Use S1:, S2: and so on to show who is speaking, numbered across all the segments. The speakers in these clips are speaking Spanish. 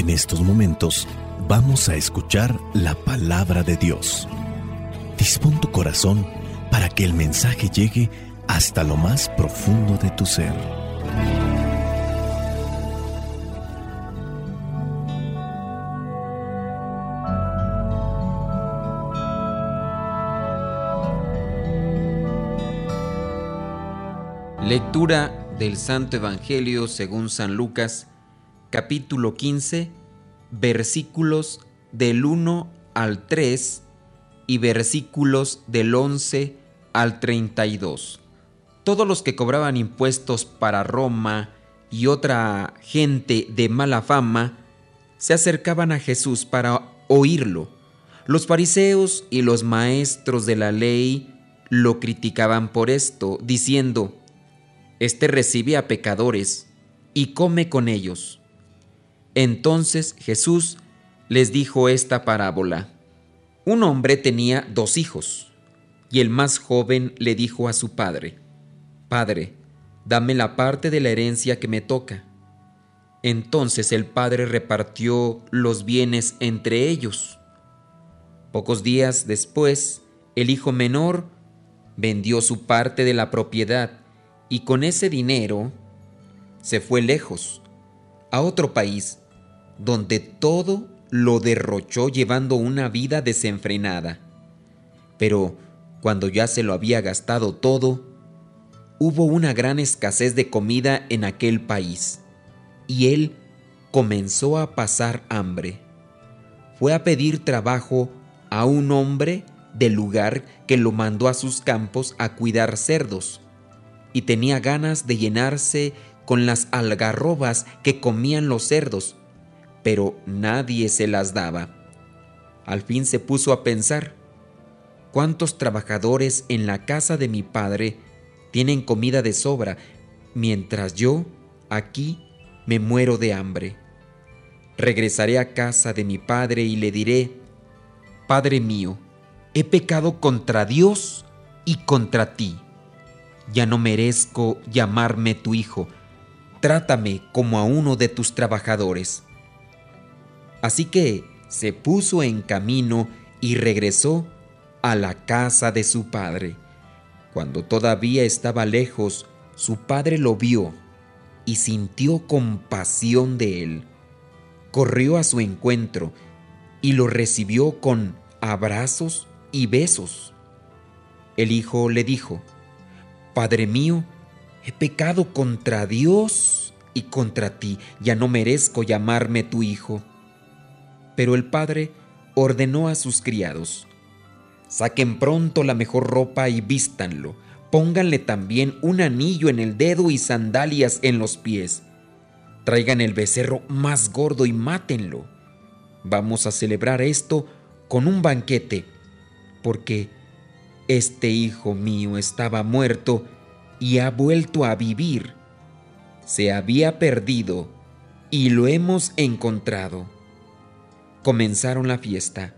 S1: En estos momentos vamos a escuchar la palabra de Dios. Dispón tu corazón para que el mensaje llegue hasta lo más profundo de tu ser.
S2: Lectura del Santo Evangelio según San Lucas, capítulo 15, versículos del 1 al 3 y versículos del 11 al 32. Todos los que cobraban impuestos para Roma y otra gente de mala fama se acercaban a Jesús para oírlo. Los fariseos y los maestros de la ley lo criticaban por esto, diciendo, Este recibe a pecadores y come con ellos. Entonces Jesús les dijo esta parábola. Un hombre tenía dos hijos, y el más joven le dijo a su padre, Padre, dame la parte de la herencia que me toca. Entonces el padre repartió los bienes entre ellos. Pocos días después, el hijo menor vendió su parte de la propiedad y con ese dinero se fue lejos, a otro país, donde todo lo derrochó llevando una vida desenfrenada. Pero cuando ya se lo había gastado todo, hubo una gran escasez de comida en aquel país, y él comenzó a pasar hambre. Fue a pedir trabajo a un hombre del lugar que lo mandó a sus campos a cuidar cerdos, y tenía ganas de llenarse con las algarrobas que comían los cerdos, pero nadie se las daba. Al fin se puso a pensar, ¿cuántos trabajadores en la casa de mi padre tienen comida de sobra, mientras yo, aquí, me muero de hambre? Regresaré a casa de mi padre y le diré, Padre mío, he pecado contra Dios y contra ti. Ya no merezco llamarme tu hijo, trátame como a uno de tus trabajadores. Así que se puso en camino y regresó a la casa de su padre. Cuando todavía estaba lejos, su padre lo vio y sintió compasión de él. Corrió a su encuentro y lo recibió con abrazos y besos. El hijo le dijo, Padre mío, he pecado contra Dios y contra ti, ya no merezco llamarme tu hijo. Pero el padre ordenó a sus criados, saquen pronto la mejor ropa y vístanlo, pónganle también un anillo en el dedo y sandalias en los pies, traigan el becerro más gordo y mátenlo. Vamos a celebrar esto con un banquete, porque este hijo mío estaba muerto y ha vuelto a vivir. Se había perdido y lo hemos encontrado comenzaron la fiesta.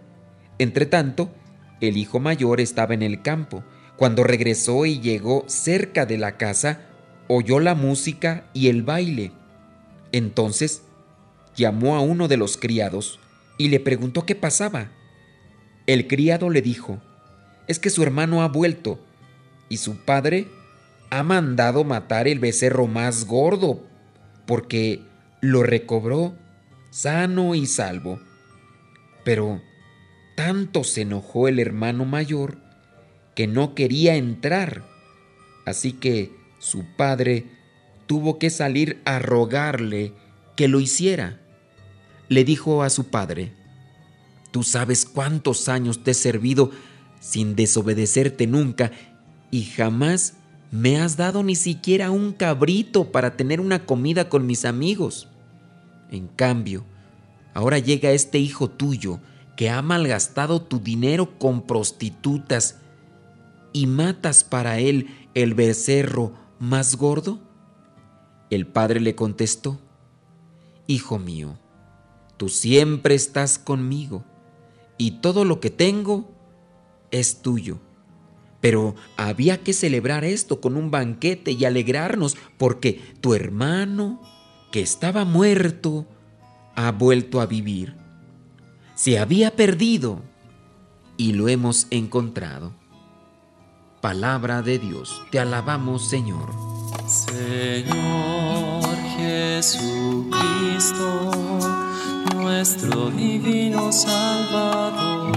S2: Entretanto, el hijo mayor estaba en el campo. Cuando regresó y llegó cerca de la casa, oyó la música y el baile. Entonces llamó a uno de los criados y le preguntó qué pasaba. El criado le dijo, es que su hermano ha vuelto y su padre ha mandado matar el becerro más gordo porque lo recobró sano y salvo. Pero tanto se enojó el hermano mayor que no quería entrar. Así que su padre tuvo que salir a rogarle que lo hiciera. Le dijo a su padre, Tú sabes cuántos años te he servido sin desobedecerte nunca y jamás me has dado ni siquiera un cabrito para tener una comida con mis amigos. En cambio, Ahora llega este hijo tuyo que ha malgastado tu dinero con prostitutas y matas para él el becerro más gordo? El padre le contestó, Hijo mío, tú siempre estás conmigo y todo lo que tengo es tuyo. Pero había que celebrar esto con un banquete y alegrarnos porque tu hermano, que estaba muerto, ha vuelto a vivir. Se había perdido y lo hemos encontrado. Palabra de Dios, te alabamos Señor.
S3: Señor Jesucristo, nuestro divino Salvador,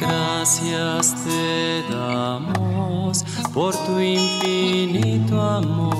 S3: gracias te damos por tu infinito amor.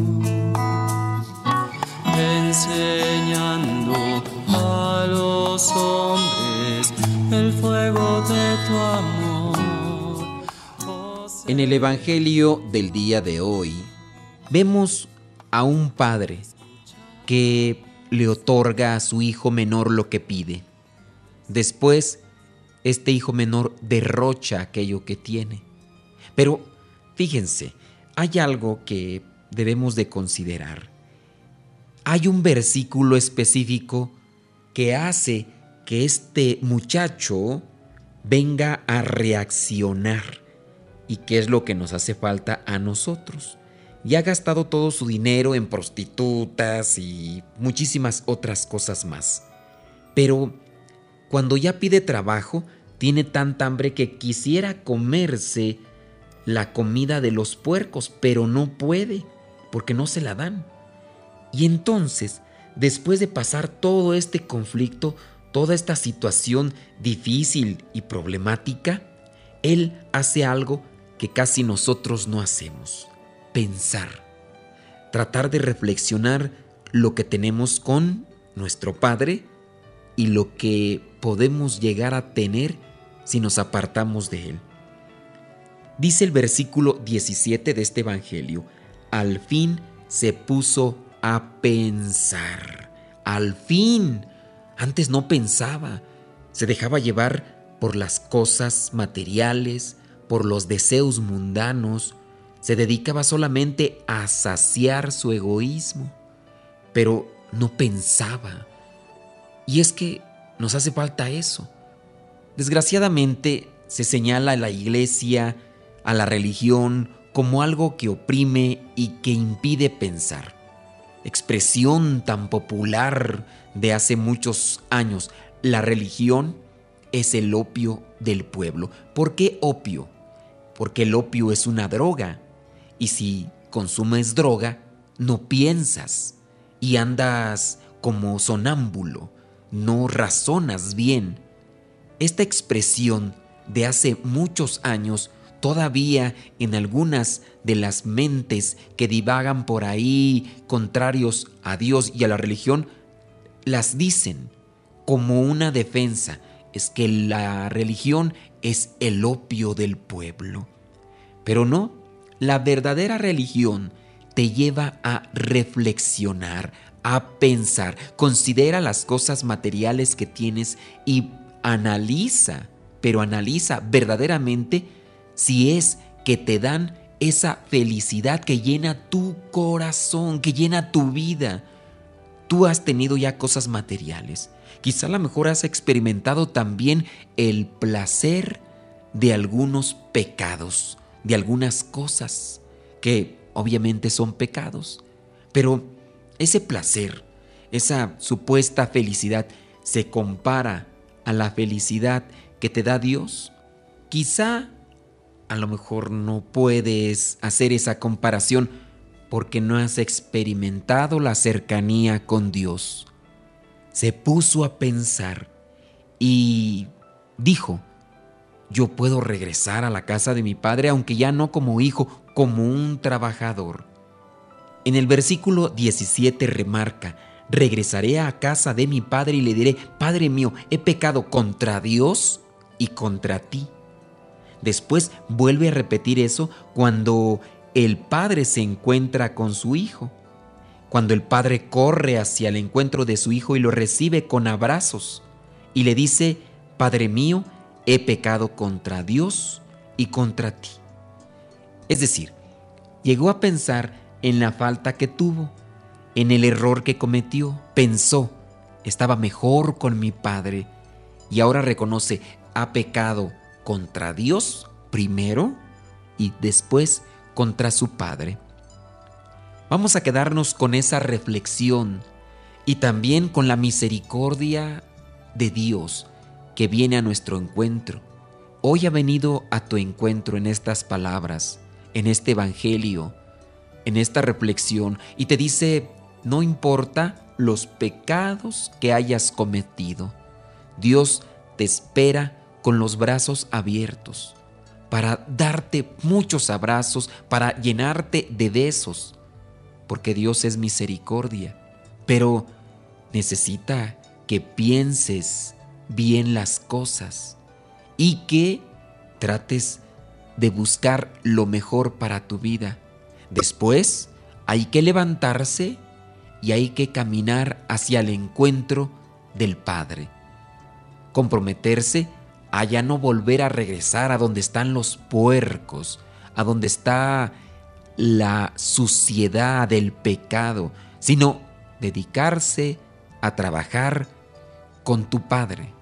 S3: hombres el fuego de tu amor.
S2: En el Evangelio del día de hoy vemos a un padre que le otorga a su hijo menor lo que pide. Después, este hijo menor derrocha aquello que tiene. Pero fíjense, hay algo que debemos de considerar. Hay un versículo específico que hace que este muchacho venga a reaccionar. ¿Y qué es lo que nos hace falta a nosotros? Ya ha gastado todo su dinero en prostitutas y muchísimas otras cosas más. Pero cuando ya pide trabajo, tiene tanta hambre que quisiera comerse la comida de los puercos, pero no puede, porque no se la dan. Y entonces después de pasar todo este conflicto, toda esta situación difícil y problemática, Él hace algo que casi nosotros no hacemos, pensar, tratar de reflexionar lo que tenemos con nuestro Padre y lo que podemos llegar a tener si nos apartamos de Él. Dice el versículo 17 de este Evangelio, al fin se puso a pensar. Al fin. Antes no pensaba. Se dejaba llevar por las cosas materiales, por los deseos mundanos. Se dedicaba solamente a saciar su egoísmo. Pero no pensaba. Y es que nos hace falta eso. Desgraciadamente se señala a la iglesia, a la religión, como algo que oprime y que impide pensar expresión tan popular de hace muchos años. La religión es el opio del pueblo. ¿Por qué opio? Porque el opio es una droga. Y si consumes droga, no piensas y andas como sonámbulo, no razonas bien. Esta expresión de hace muchos años todavía en algunas de las mentes que divagan por ahí contrarios a Dios y a la religión, las dicen como una defensa. Es que la religión es el opio del pueblo. Pero no, la verdadera religión te lleva a reflexionar, a pensar, considera las cosas materiales que tienes y analiza, pero analiza verdaderamente si es que te dan esa felicidad que llena tu corazón, que llena tu vida. Tú has tenido ya cosas materiales. Quizá a lo mejor has experimentado también el placer de algunos pecados, de algunas cosas que obviamente son pecados. Pero ese placer, esa supuesta felicidad, se compara a la felicidad que te da Dios. Quizá a lo mejor no puedes hacer esa comparación porque no has experimentado la cercanía con Dios. Se puso a pensar y dijo, yo puedo regresar a la casa de mi padre, aunque ya no como hijo, como un trabajador. En el versículo 17 remarca, regresaré a casa de mi padre y le diré, Padre mío, he pecado contra Dios y contra ti Después vuelve a repetir eso cuando el padre se encuentra con su hijo. Cuando el padre corre hacia el encuentro de su hijo y lo recibe con abrazos y le dice, Padre mío, he pecado contra Dios y contra ti. Es decir, llegó a pensar en la falta que tuvo, en el error que cometió, pensó, estaba mejor con mi padre y ahora reconoce, ha pecado contra Dios primero y después contra su padre. Vamos a quedarnos con esa reflexión y también con la misericordia de Dios que viene a nuestro encuentro. Hoy ha venido a tu encuentro en estas palabras, en este Evangelio, en esta reflexión y te dice, no importa los pecados que hayas cometido, Dios te espera con los brazos abiertos para darte muchos abrazos, para llenarte de besos, porque Dios es misericordia, pero necesita que pienses bien las cosas y que trates de buscar lo mejor para tu vida. Después hay que levantarse y hay que caminar hacia el encuentro del Padre. Comprometerse a ya no volver a regresar a donde están los puercos, a donde está la suciedad del pecado, sino dedicarse a trabajar con tu Padre,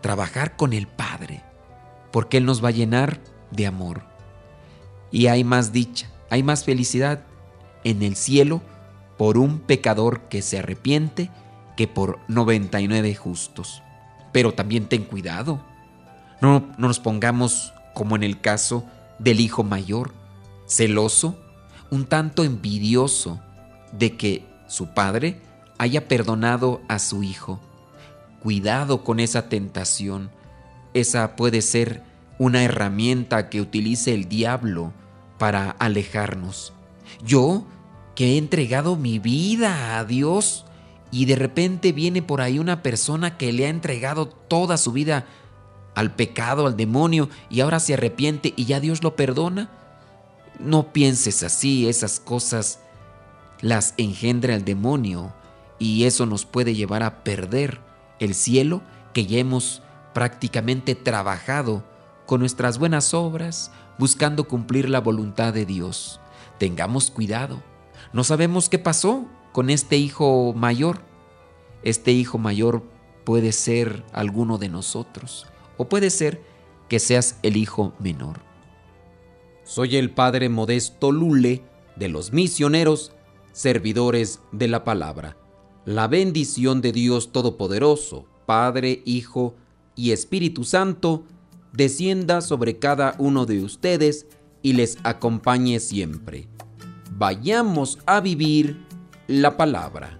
S2: trabajar con el Padre, porque Él nos va a llenar de amor. Y hay más dicha, hay más felicidad en el cielo por un pecador que se arrepiente que por 99 justos. Pero también ten cuidado, no, nos pongamos como en el caso del hijo mayor, celoso, un tanto envidioso de que su padre haya perdonado a su hijo. Cuidado con esa tentación. Esa puede ser una herramienta que utilice el diablo para alejarnos. Yo, que he entregado mi vida a Dios, y de repente viene por ahí una persona que le ha entregado toda su vida al pecado, al demonio, y ahora se arrepiente y ya Dios lo perdona? No pienses así, esas cosas las engendra el demonio y eso nos puede llevar a perder el cielo que ya hemos prácticamente trabajado con nuestras buenas obras, buscando cumplir la voluntad de Dios. Tengamos cuidado. No sabemos qué pasó con este hijo mayor. Este hijo mayor puede ser alguno de nosotros o puede ser que seas el hijo menor. Soy el Padre Modesto Lule de los misioneros, servidores de la palabra. La bendición de Dios Todopoderoso, Padre, Hijo y Espíritu Santo, descienda sobre cada uno de ustedes y les acompañe siempre. Vayamos a vivir la palabra.